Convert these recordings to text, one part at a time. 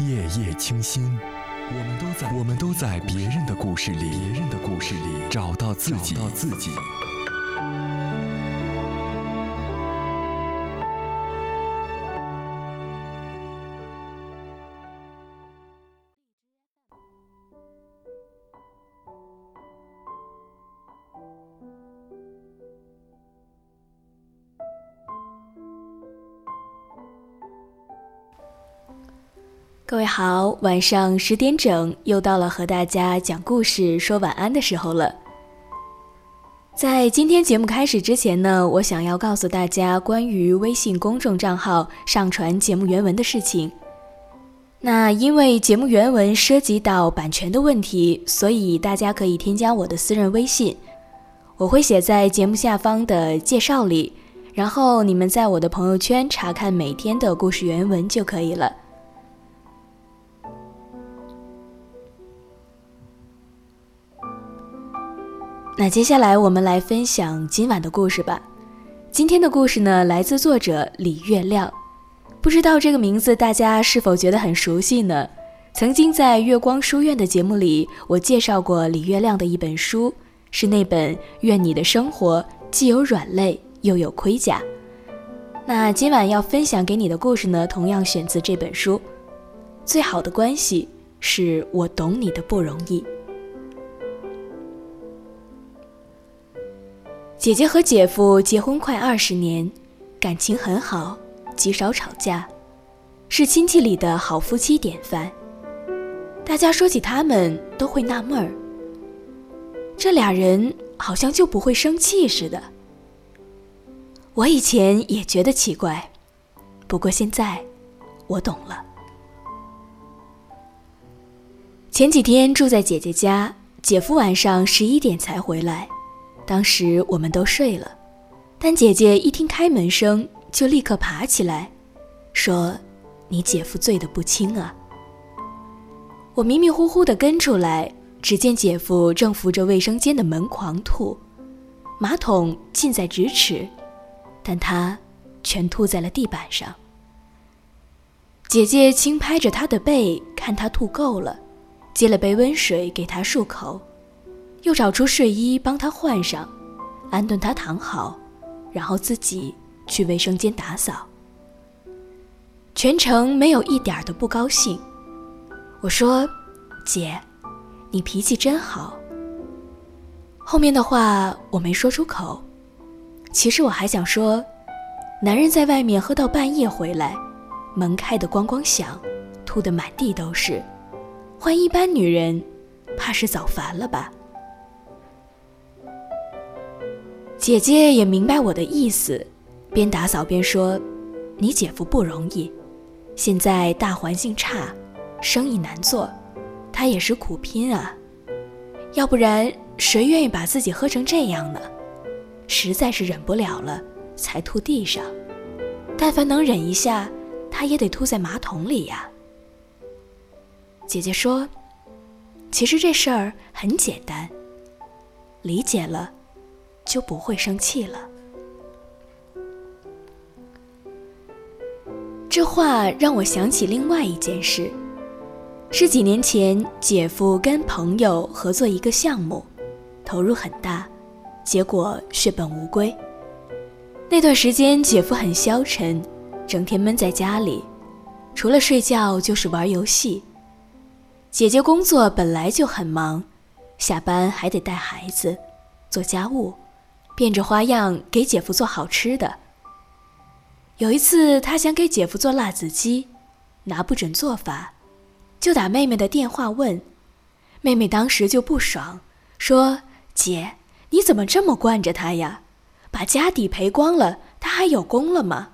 夜夜清新，我们都在我们都在别人的故事里，别人的故事里找到自己，找到自己。各位好，晚上十点整，又到了和大家讲故事、说晚安的时候了。在今天节目开始之前呢，我想要告诉大家关于微信公众账号上传节目原文的事情。那因为节目原文涉及到版权的问题，所以大家可以添加我的私人微信，我会写在节目下方的介绍里，然后你们在我的朋友圈查看每天的故事原文就可以了。那接下来我们来分享今晚的故事吧。今天的故事呢，来自作者李月亮。不知道这个名字大家是否觉得很熟悉呢？曾经在月光书院的节目里，我介绍过李月亮的一本书，是那本《愿你的生活既有软肋又有盔甲》。那今晚要分享给你的故事呢，同样选自这本书。最好的关系是我懂你的不容易。姐姐和姐夫结婚快二十年，感情很好，极少吵架，是亲戚里的好夫妻典范。大家说起他们都会纳闷儿，这俩人好像就不会生气似的。我以前也觉得奇怪，不过现在我懂了。前几天住在姐姐家，姐夫晚上十一点才回来。当时我们都睡了，但姐姐一听开门声，就立刻爬起来，说：“你姐夫醉得不轻啊。”我迷迷糊糊地跟出来，只见姐夫正扶着卫生间的门狂吐，马桶近在咫尺，但他全吐在了地板上。姐姐轻拍着他的背，看他吐够了，接了杯温水给他漱口。又找出睡衣帮他换上，安顿他躺好，然后自己去卫生间打扫。全程没有一点的不高兴。我说：“姐，你脾气真好。”后面的话我没说出口。其实我还想说，男人在外面喝到半夜回来，门开得咣咣响，吐得满地都是，换一般女人，怕是早烦了吧。姐姐也明白我的意思，边打扫边说：“你姐夫不容易，现在大环境差，生意难做，他也是苦拼啊。要不然谁愿意把自己喝成这样呢？实在是忍不了了，才吐地上。但凡能忍一下，他也得吐在马桶里呀。”姐姐说：“其实这事儿很简单，理解了。”就不会生气了。这话让我想起另外一件事，是几年前姐夫跟朋友合作一个项目，投入很大，结果血本无归。那段时间姐夫很消沉，整天闷在家里，除了睡觉就是玩游戏。姐姐工作本来就很忙，下班还得带孩子，做家务。变着花样给姐夫做好吃的。有一次，他想给姐夫做辣子鸡，拿不准做法，就打妹妹的电话问。妹妹当时就不爽，说：“姐，你怎么这么惯着他呀？把家底赔光了，他还有功了吗？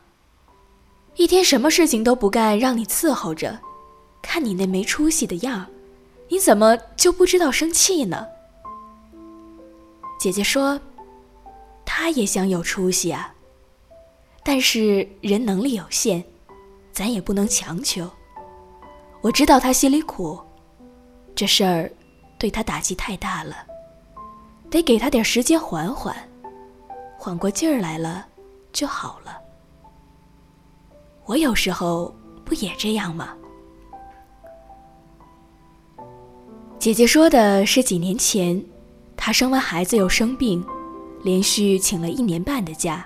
一天什么事情都不干，让你伺候着，看你那没出息的样，你怎么就不知道生气呢？”姐姐说。他也想有出息啊，但是人能力有限，咱也不能强求。我知道他心里苦，这事儿对他打击太大了，得给他点时间缓缓，缓过劲儿来了就好了。我有时候不也这样吗？姐姐说的是几年前，她生完孩子又生病，连续请了一年半的假，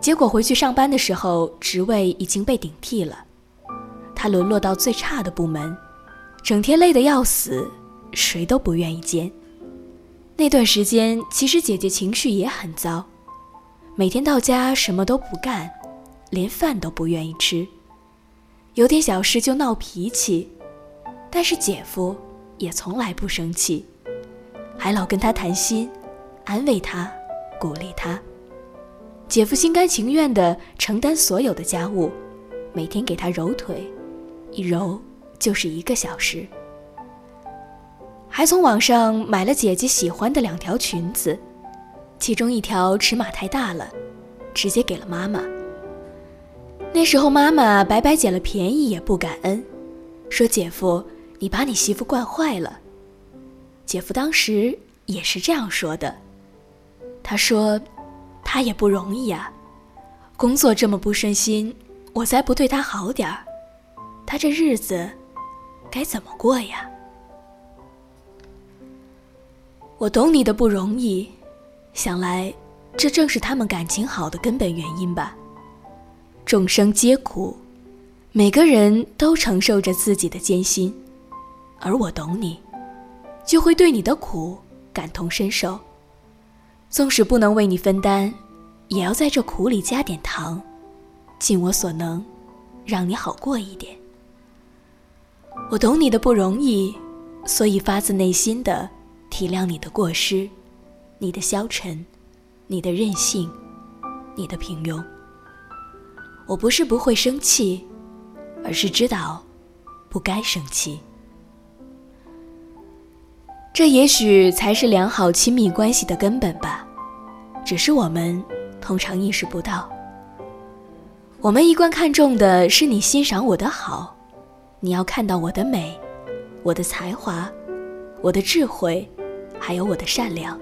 结果回去上班的时候，职位已经被顶替了，她沦落到最差的部门，整天累得要死，谁都不愿意见。那段时间，其实姐姐情绪也很糟，每天到家什么都不干，连饭都不愿意吃，有点小事就闹脾气，但是姐夫。也从来不生气，还老跟他谈心，安慰他，鼓励他。姐夫心甘情愿地承担所有的家务，每天给他揉腿，一揉就是一个小时。还从网上买了姐姐喜欢的两条裙子，其中一条尺码太大了，直接给了妈妈。那时候妈妈白白捡了便宜也不感恩，说姐夫。你把你媳妇惯坏了。姐夫当时也是这样说的。他说：“他也不容易呀，工作这么不顺心，我再不对他好点儿，他这日子该怎么过呀？”我懂你的不容易，想来这正是他们感情好的根本原因吧。众生皆苦，每个人都承受着自己的艰辛。而我懂你，就会对你的苦感同身受。纵使不能为你分担，也要在这苦里加点糖，尽我所能，让你好过一点。我懂你的不容易，所以发自内心的体谅你的过失，你的消沉，你的任性，你的平庸。我不是不会生气，而是知道不该生气。这也许才是良好亲密关系的根本吧，只是我们通常意识不到。我们一贯看重的是你欣赏我的好，你要看到我的美，我的才华，我的智慧，还有我的善良。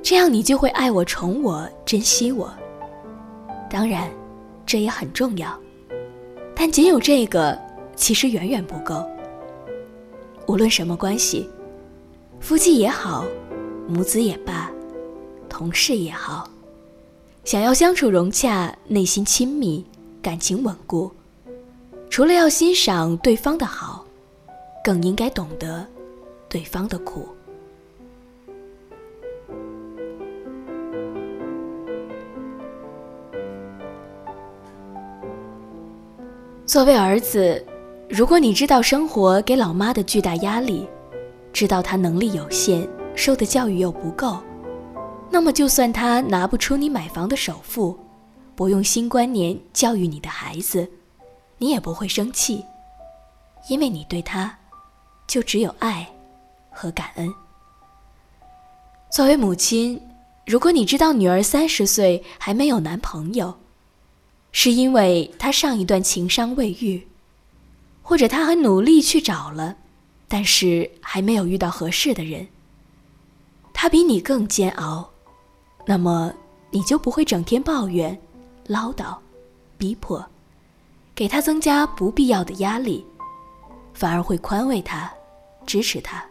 这样你就会爱我、宠我、珍惜我。当然，这也很重要，但仅有这个其实远远不够。无论什么关系。夫妻也好，母子也罢，同事也好，想要相处融洽、内心亲密、感情稳固，除了要欣赏对方的好，更应该懂得对方的苦。作为儿子，如果你知道生活给老妈的巨大压力，知道他能力有限，受的教育又不够，那么就算他拿不出你买房的首付，不用新观念教育你的孩子，你也不会生气，因为你对他，就只有爱和感恩。作为母亲，如果你知道女儿三十岁还没有男朋友，是因为她上一段情伤未愈，或者她很努力去找了。但是还没有遇到合适的人。他比你更煎熬，那么你就不会整天抱怨、唠叨、逼迫，给他增加不必要的压力，反而会宽慰他、支持他，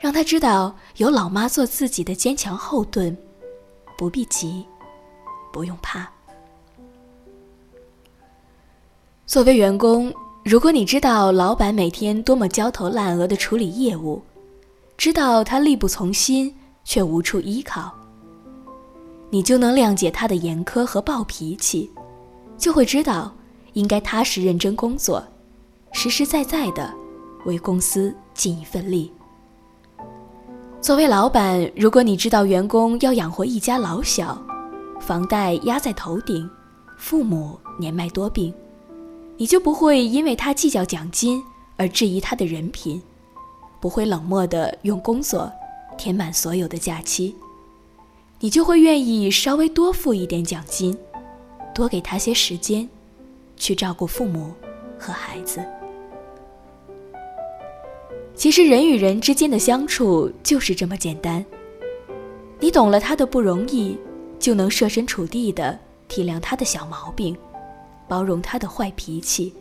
让他知道有老妈做自己的坚强后盾，不必急，不用怕。作为员工。如果你知道老板每天多么焦头烂额的处理业务，知道他力不从心却无处依靠，你就能谅解他的严苛和暴脾气，就会知道应该踏实认真工作，实实在在的为公司尽一份力。作为老板，如果你知道员工要养活一家老小，房贷压在头顶，父母年迈多病。你就不会因为他计较奖金而质疑他的人品，不会冷漠的用工作填满所有的假期，你就会愿意稍微多付一点奖金，多给他些时间，去照顾父母和孩子。其实人与人之间的相处就是这么简单，你懂了他的不容易，就能设身处地的体谅他的小毛病。包容他的坏脾气，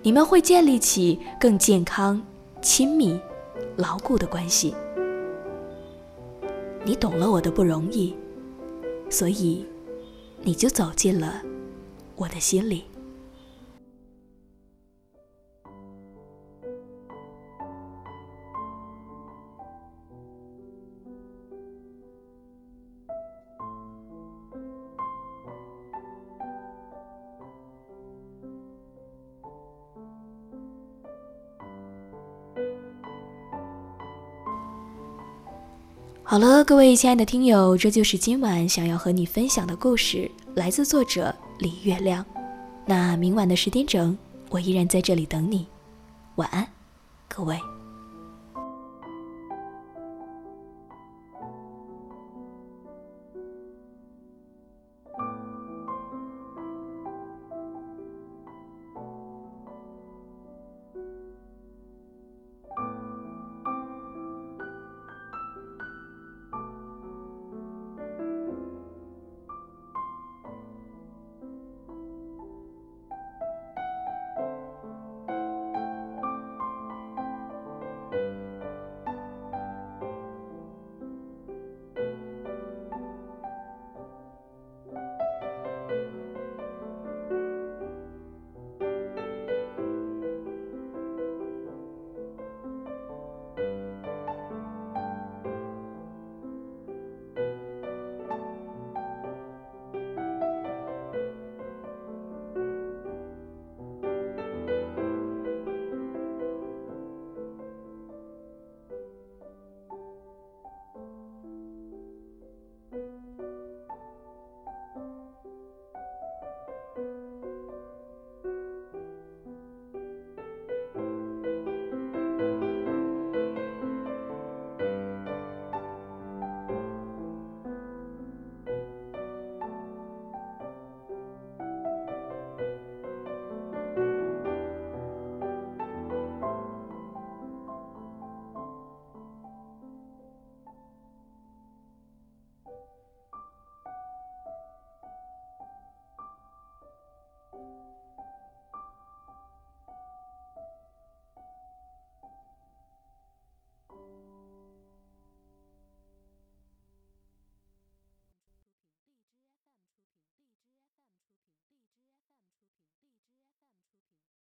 你们会建立起更健康、亲密、牢固的关系。你懂了我的不容易，所以你就走进了我的心里。好了，各位亲爱的听友，这就是今晚想要和你分享的故事，来自作者李月亮。那明晚的十点整，我依然在这里等你。晚安，各位。